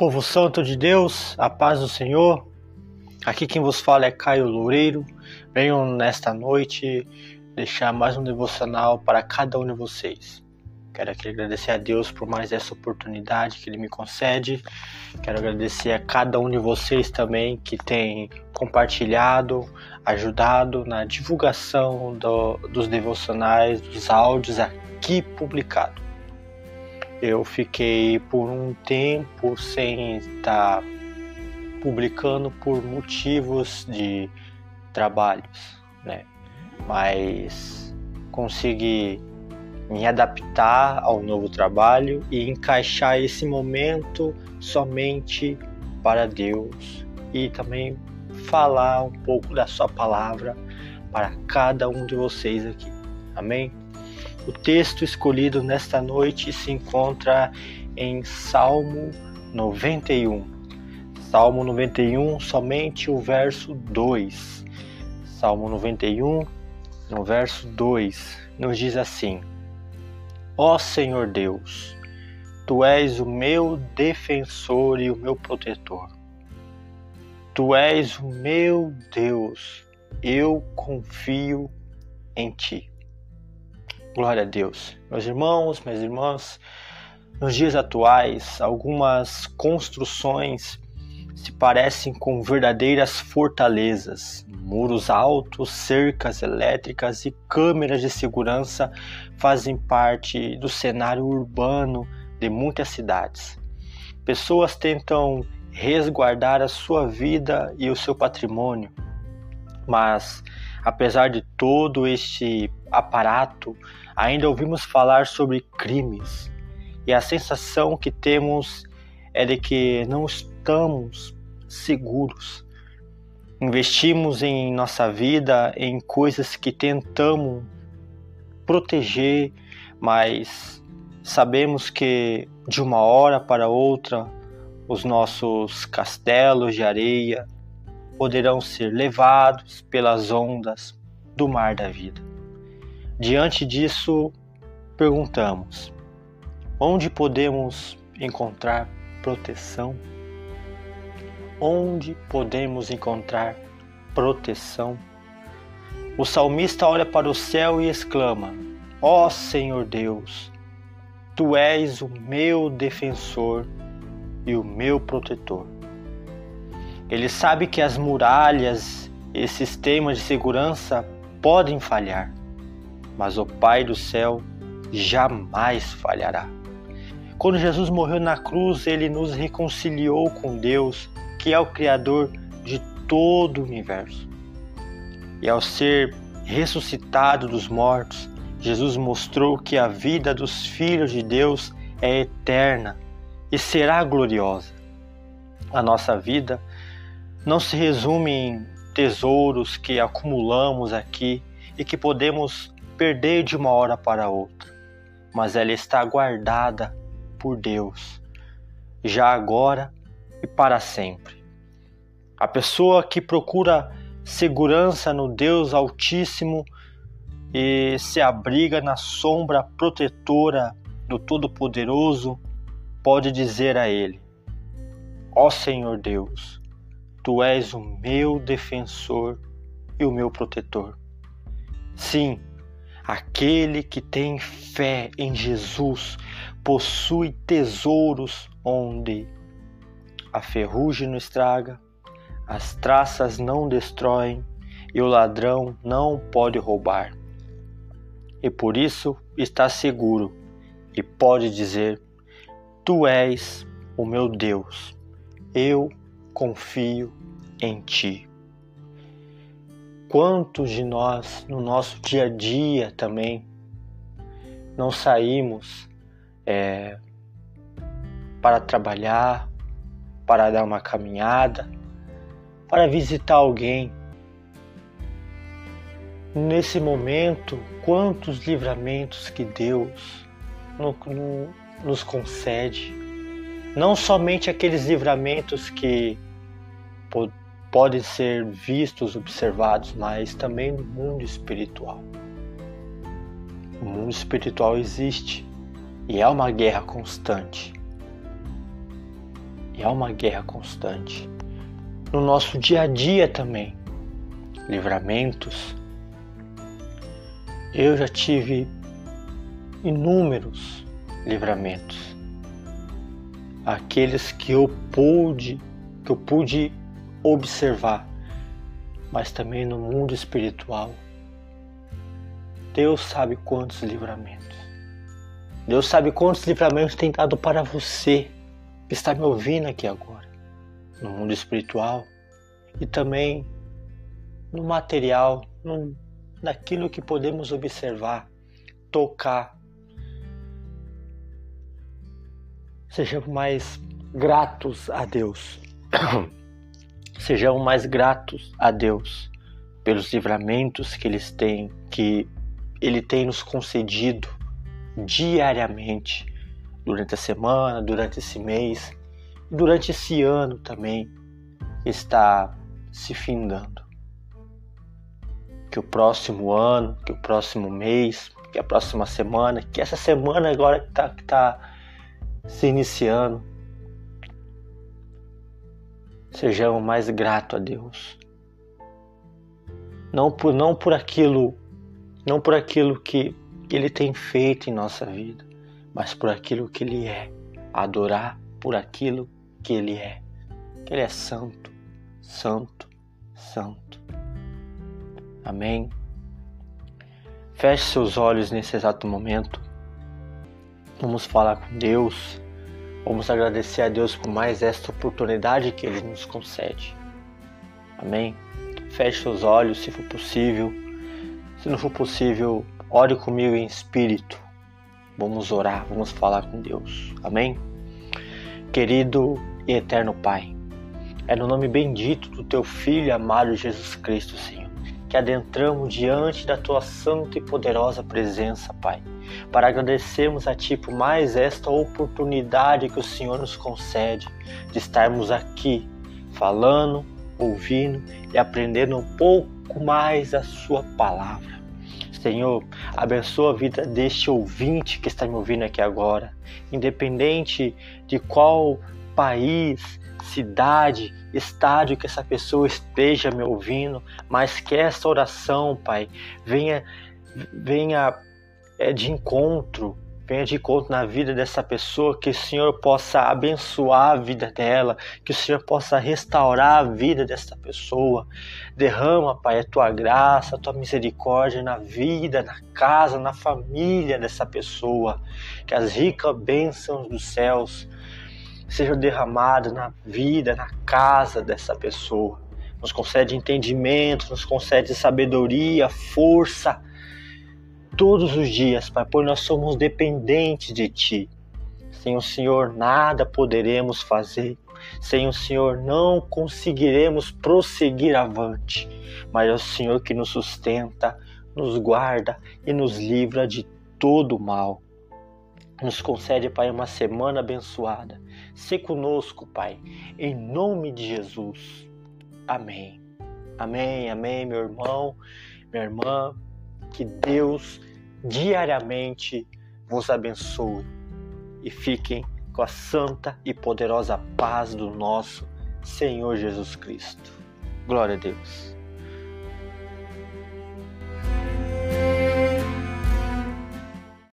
Povo Santo de Deus, a paz do Senhor. Aqui quem vos fala é Caio Loureiro. Venham nesta noite deixar mais um devocional para cada um de vocês. Quero aqui agradecer a Deus por mais essa oportunidade que Ele me concede. Quero agradecer a cada um de vocês também que tem compartilhado, ajudado na divulgação do, dos devocionais, dos áudios aqui publicados eu fiquei por um tempo sem estar publicando por motivos de trabalhos, né? Mas consegui me adaptar ao novo trabalho e encaixar esse momento somente para Deus e também falar um pouco da sua palavra para cada um de vocês aqui. Amém? O texto escolhido nesta noite se encontra em Salmo 91. Salmo 91, somente o verso 2. Salmo 91, no verso 2, nos diz assim: Ó Senhor Deus, tu és o meu defensor e o meu protetor. Tu és o meu Deus, eu confio em ti. Glória a Deus. Meus irmãos, minhas irmãs, nos dias atuais, algumas construções se parecem com verdadeiras fortalezas. Muros altos, cercas elétricas e câmeras de segurança fazem parte do cenário urbano de muitas cidades. Pessoas tentam resguardar a sua vida e o seu patrimônio, mas apesar de todo este aparato, ainda ouvimos falar sobre crimes e a sensação que temos é de que não estamos seguros. Investimos em nossa vida em coisas que tentamos proteger, mas sabemos que de uma hora para outra os nossos castelos de areia poderão ser levados pelas ondas do mar da vida. Diante disso, perguntamos: onde podemos encontrar proteção? Onde podemos encontrar proteção? O salmista olha para o céu e exclama: Ó oh Senhor Deus, tu és o meu defensor e o meu protetor. Ele sabe que as muralhas e sistemas de segurança podem falhar, mas o Pai do céu jamais falhará. Quando Jesus morreu na cruz, ele nos reconciliou com Deus, que é o Criador de todo o universo. E ao ser ressuscitado dos mortos, Jesus mostrou que a vida dos filhos de Deus é eterna e será gloriosa. A nossa vida não se resume em tesouros que acumulamos aqui e que podemos perder de uma hora para outra, mas ela está guardada por Deus, já agora e para sempre. A pessoa que procura segurança no Deus Altíssimo e se abriga na sombra protetora do Todo-Poderoso pode dizer a Ele: Ó Senhor Deus, Tu és o meu defensor e o meu protetor. Sim, Aquele que tem fé em Jesus possui tesouros onde a ferrugem não estraga, as traças não destroem e o ladrão não pode roubar. E por isso está seguro e pode dizer: Tu és o meu Deus, eu confio em ti. Quantos de nós, no nosso dia a dia também, não saímos é, para trabalhar, para dar uma caminhada, para visitar alguém. Nesse momento, quantos livramentos que Deus no, no, nos concede. Não somente aqueles livramentos que podem ser vistos, observados, mas também no mundo espiritual. O mundo espiritual existe e é uma guerra constante. E é uma guerra constante. No nosso dia a dia também. Livramentos. Eu já tive inúmeros livramentos. Aqueles que eu pude, que eu pude observar, mas também no mundo espiritual. Deus sabe quantos livramentos. Deus sabe quantos livramentos tem dado para você que está me ouvindo aqui agora, no mundo espiritual e também no material, no, naquilo que podemos observar, tocar. Sejamos mais gratos a Deus. Sejamos mais gratos a Deus pelos livramentos que eles têm, que Ele tem nos concedido diariamente durante a semana, durante esse mês, durante esse ano também está se findando. Que o próximo ano, que o próximo mês, que a próxima semana, que essa semana agora que está tá se iniciando, sejamos mais gratos a Deus. Não por, não por aquilo, não por aquilo que Ele tem feito em nossa vida, mas por aquilo que Ele é. Adorar por aquilo que Ele é. Que Ele é santo, santo, santo. Amém. Feche seus olhos nesse exato momento. Vamos falar com Deus. Vamos agradecer a Deus por mais esta oportunidade que Ele nos concede. Amém. Feche seus olhos se for possível. Se não for possível, ore comigo em espírito. Vamos orar, vamos falar com Deus. Amém? Querido e eterno Pai, é no nome bendito do teu Filho amado Jesus Cristo, Senhor, que adentramos diante da tua santa e poderosa presença, Pai, para agradecermos a Ti por mais esta oportunidade que o Senhor nos concede de estarmos aqui falando, ouvindo e aprendendo um pouco mais a Sua palavra. Senhor, abençoa a vida deste ouvinte que está me ouvindo aqui agora, independente de qual país, cidade, estádio que essa pessoa esteja me ouvindo, mas que essa oração, Pai, venha, venha é, de encontro venha de encontro na vida dessa pessoa, que o Senhor possa abençoar a vida dela, que o Senhor possa restaurar a vida dessa pessoa. Derrama, Pai, a tua graça, a tua misericórdia na vida, na casa, na família dessa pessoa. Que as ricas bênçãos dos céus sejam derramadas na vida, na casa dessa pessoa. Nos concede entendimento, nos concede sabedoria, força todos os dias, Pai, pois nós somos dependentes de Ti. Sem o Senhor nada poderemos fazer. Sem o Senhor não conseguiremos prosseguir avante. Mas é o Senhor que nos sustenta, nos guarda e nos livra de todo o mal. Nos concede, Pai, uma semana abençoada. Se conosco, Pai, em nome de Jesus. Amém. Amém, amém, meu irmão, minha irmã. Que Deus diariamente vos abençoe e fiquem com a santa e poderosa paz do nosso Senhor Jesus Cristo. Glória a Deus.